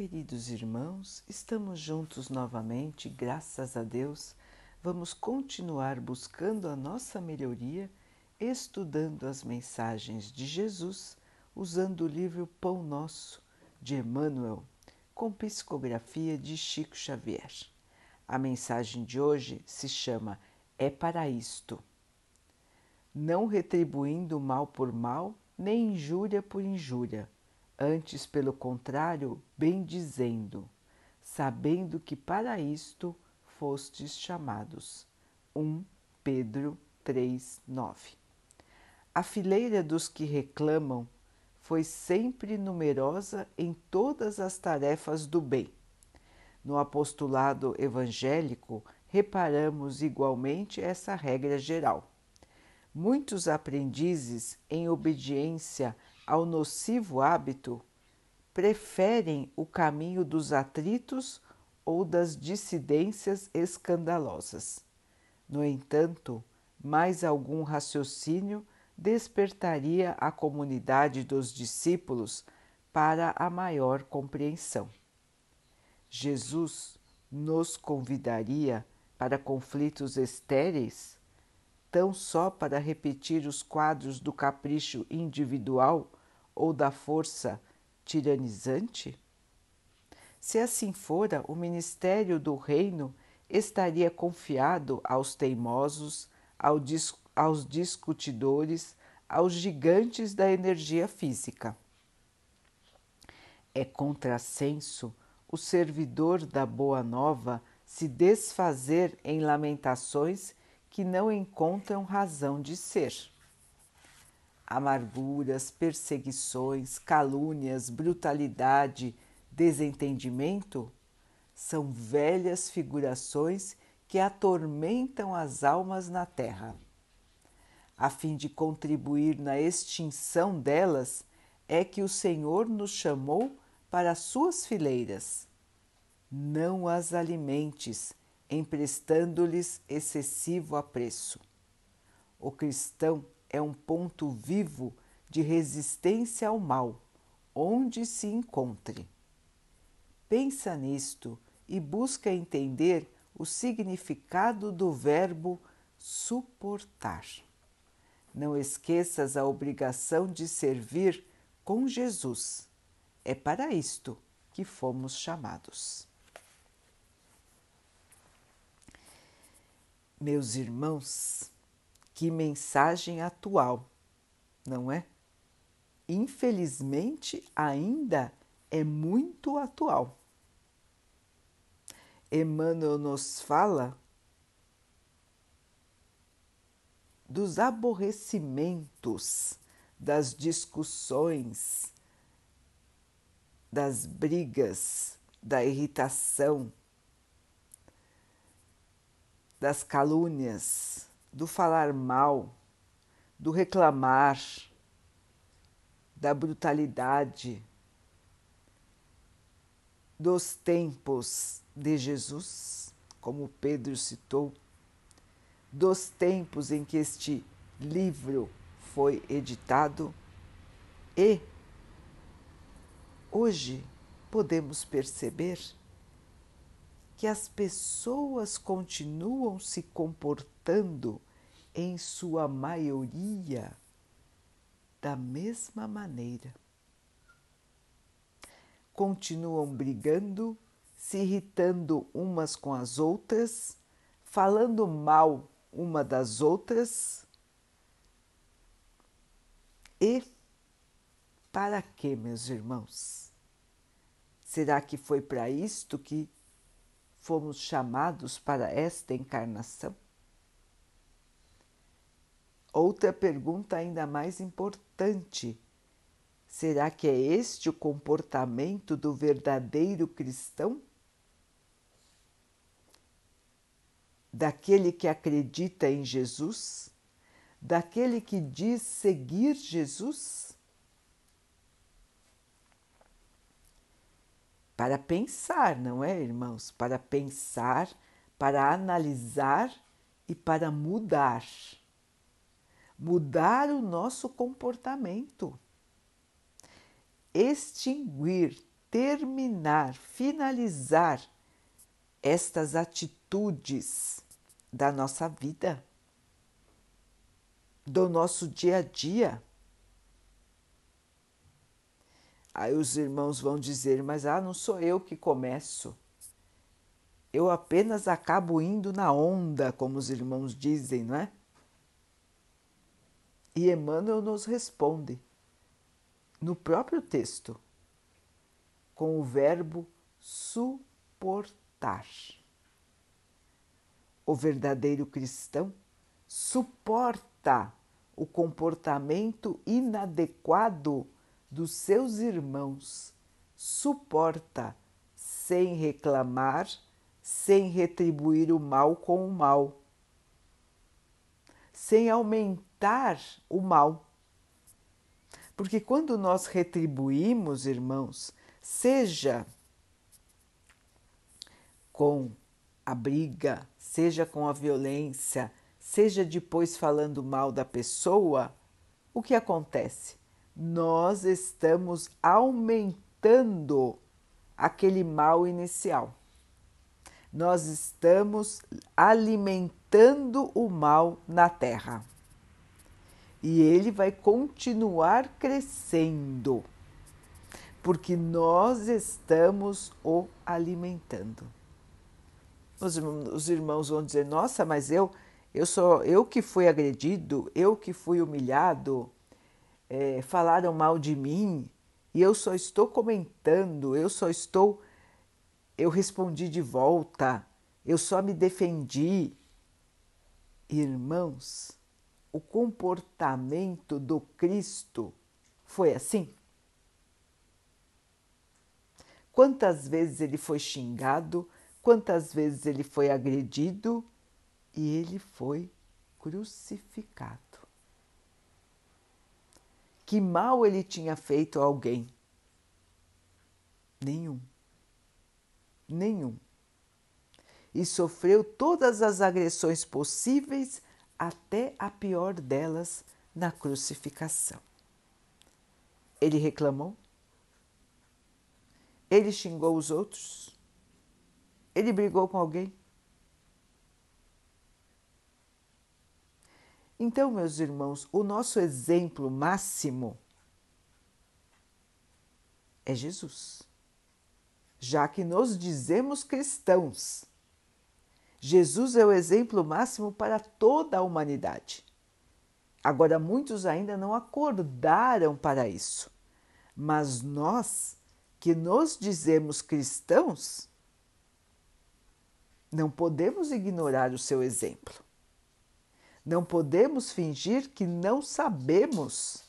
Queridos irmãos, estamos juntos novamente, graças a Deus. Vamos continuar buscando a nossa melhoria, estudando as mensagens de Jesus, usando o livro Pão Nosso, de Emmanuel, com psicografia de Chico Xavier. A mensagem de hoje se chama É para isto. Não retribuindo mal por mal, nem injúria por injúria antes, pelo contrário, bendizendo, sabendo que para isto fostes chamados. 1 Pedro 3, 9. A fileira dos que reclamam foi sempre numerosa em todas as tarefas do bem. No apostolado evangélico, reparamos igualmente essa regra geral. Muitos aprendizes, em obediência ao nocivo hábito preferem o caminho dos atritos ou das dissidências escandalosas. No entanto, mais algum raciocínio despertaria a comunidade dos discípulos para a maior compreensão. Jesus nos convidaria para conflitos estéreis, tão só para repetir os quadros do capricho individual ou da força tiranizante? Se assim fora, o ministério do reino estaria confiado aos teimosos, aos discutidores, aos gigantes da energia física. É contrassenso o servidor da Boa Nova se desfazer em lamentações que não encontram razão de ser amarguras, perseguições, calúnias, brutalidade, desentendimento são velhas figurações que atormentam as almas na terra. A fim de contribuir na extinção delas, é que o Senhor nos chamou para as suas fileiras. Não as alimentes, emprestando-lhes excessivo apreço. O cristão é um ponto vivo de resistência ao mal, onde se encontre. Pensa nisto e busca entender o significado do verbo suportar. Não esqueças a obrigação de servir com Jesus. É para isto que fomos chamados. Meus irmãos, que mensagem atual, não é? Infelizmente, ainda é muito atual. Emmanuel nos fala dos aborrecimentos, das discussões, das brigas, da irritação, das calúnias do falar mal, do reclamar, da brutalidade, dos tempos de Jesus, como Pedro citou, dos tempos em que este livro foi editado e hoje podemos perceber que as pessoas continuam se comportando, em sua maioria, da mesma maneira. Continuam brigando, se irritando umas com as outras, falando mal uma das outras. E para que, meus irmãos? Será que foi para isto que fomos chamados para esta encarnação? Outra pergunta ainda mais importante: será que é este o comportamento do verdadeiro cristão? Daquele que acredita em Jesus? Daquele que diz seguir Jesus? Para pensar, não é, irmãos? Para pensar, para analisar e para mudar. Mudar o nosso comportamento. Extinguir terminar, finalizar estas atitudes da nossa vida, do nosso dia a dia. Aí os irmãos vão dizer: Mas ah, não sou eu que começo. Eu apenas acabo indo na onda, como os irmãos dizem, não é? E Emmanuel nos responde no próprio texto com o verbo suportar. O verdadeiro cristão suporta o comportamento inadequado dos seus irmãos, suporta sem reclamar, sem retribuir o mal com o mal, sem aumentar o mal. Porque quando nós retribuímos, irmãos, seja com a briga, seja com a violência, seja depois falando mal da pessoa, o que acontece? Nós estamos aumentando aquele mal inicial. Nós estamos alimentando o mal na terra. E ele vai continuar crescendo porque nós estamos o alimentando. Os, os irmãos vão dizer: "Nossa, mas eu eu sou eu que fui agredido, eu que fui humilhado, é, falaram mal de mim e eu só estou comentando, eu só estou eu respondi de volta, eu só me defendi. Irmãos, o comportamento do Cristo foi assim? quantas vezes ele foi xingado, quantas vezes ele foi agredido e ele foi crucificado. Que mal ele tinha feito a alguém? Nenhum. Nenhum. E sofreu todas as agressões possíveis, até a pior delas, na crucificação. Ele reclamou? Ele xingou os outros? Ele brigou com alguém? Então, meus irmãos, o nosso exemplo máximo é Jesus. Já que nos dizemos cristãos, Jesus é o exemplo máximo para toda a humanidade. Agora, muitos ainda não acordaram para isso, mas nós que nos dizemos cristãos, não podemos ignorar o seu exemplo. Não podemos fingir que não sabemos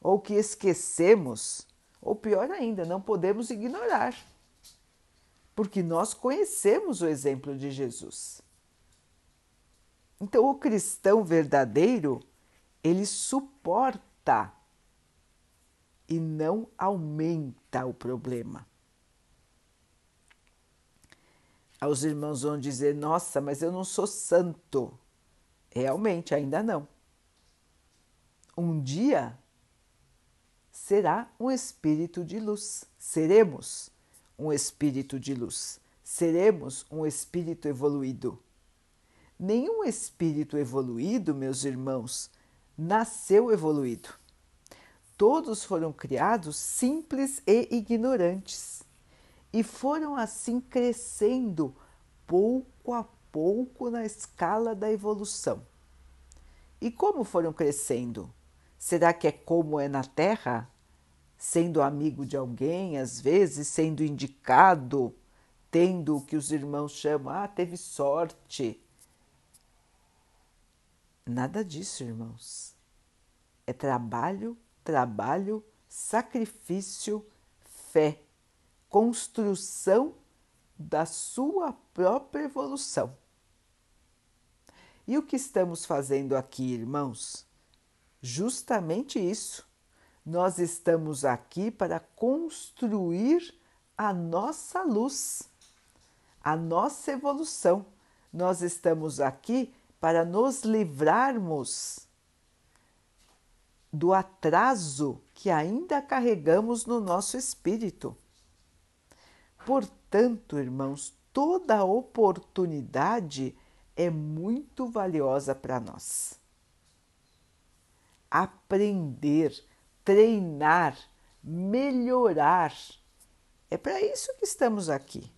ou que esquecemos, ou pior ainda, não podemos ignorar, porque nós conhecemos o exemplo de Jesus. Então, o cristão verdadeiro, ele suporta e não aumenta o problema. Os irmãos vão dizer: Nossa, mas eu não sou santo. Realmente, ainda não. Um dia será um espírito de luz. Seremos um espírito de luz. Seremos um espírito evoluído. Nenhum espírito evoluído, meus irmãos, nasceu evoluído. Todos foram criados simples e ignorantes e foram assim crescendo pouco a pouco na escala da evolução. E como foram crescendo? Será que é como é na Terra? Sendo amigo de alguém, às vezes sendo indicado, tendo o que os irmãos chamam, ah, teve sorte. Nada disso, irmãos. É trabalho trabalho, sacrifício, fé, construção da sua própria evolução. E o que estamos fazendo aqui, irmãos? Justamente isso. Nós estamos aqui para construir a nossa luz, a nossa evolução. Nós estamos aqui para nos livrarmos do atraso que ainda carregamos no nosso espírito. Portanto, irmãos, toda oportunidade é muito valiosa para nós. Aprender, treinar, melhorar. É para isso que estamos aqui.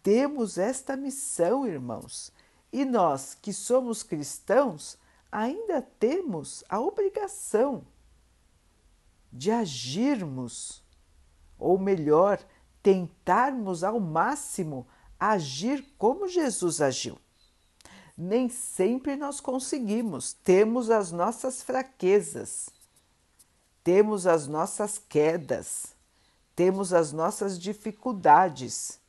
Temos esta missão, irmãos, e nós que somos cristãos ainda temos a obrigação de agirmos, ou melhor, tentarmos ao máximo agir como Jesus agiu. Nem sempre nós conseguimos, temos as nossas fraquezas, temos as nossas quedas, temos as nossas dificuldades,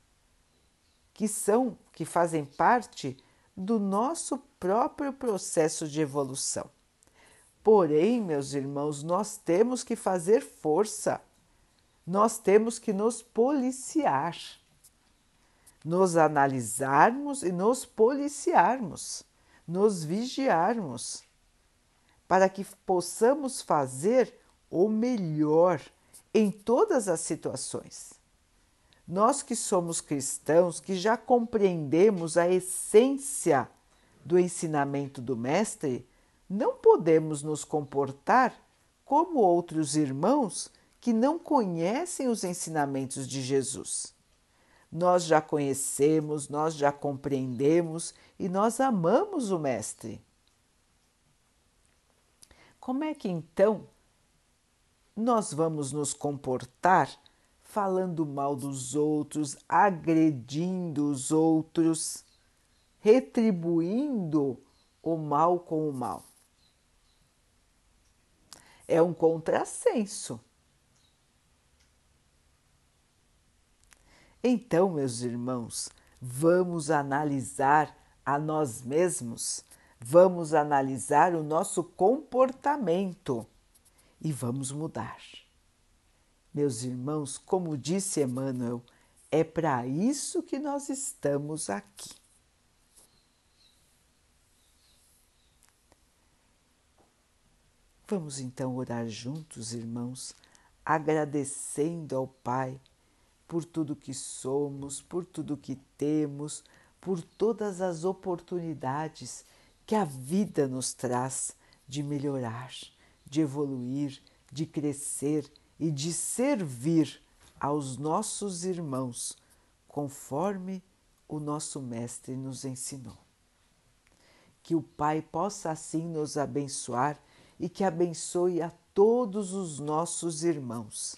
que são, que fazem parte do nosso próprio processo de evolução. Porém, meus irmãos, nós temos que fazer força, nós temos que nos policiar, nos analisarmos e nos policiarmos, nos vigiarmos, para que possamos fazer o melhor em todas as situações. Nós que somos cristãos, que já compreendemos a essência do ensinamento do Mestre, não podemos nos comportar como outros irmãos que não conhecem os ensinamentos de Jesus. Nós já conhecemos, nós já compreendemos e nós amamos o Mestre. Como é que então nós vamos nos comportar falando mal dos outros, agredindo os outros, retribuindo o mal com o mal. É um contrassenso. Então, meus irmãos, vamos analisar a nós mesmos, vamos analisar o nosso comportamento e vamos mudar. Meus irmãos, como disse Emmanuel, é para isso que nós estamos aqui. Vamos então orar juntos, irmãos, agradecendo ao Pai por tudo que somos, por tudo que temos, por todas as oportunidades que a vida nos traz de melhorar, de evoluir, de crescer e de servir aos nossos irmãos, conforme o nosso Mestre nos ensinou. Que o Pai possa assim nos abençoar e que abençoe a todos os nossos irmãos.